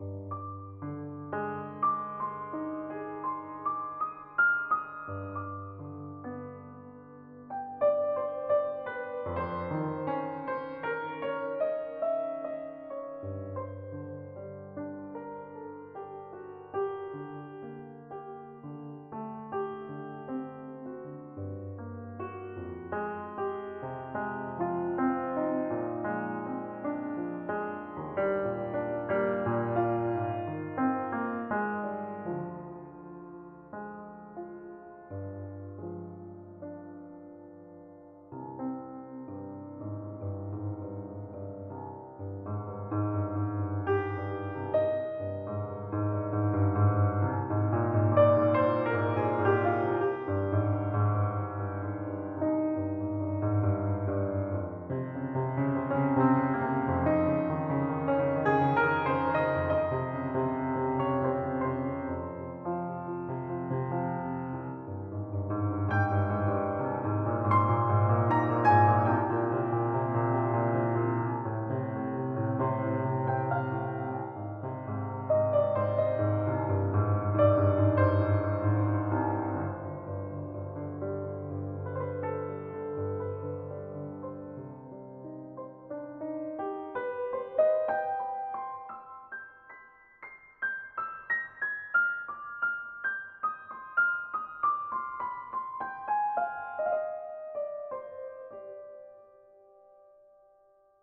you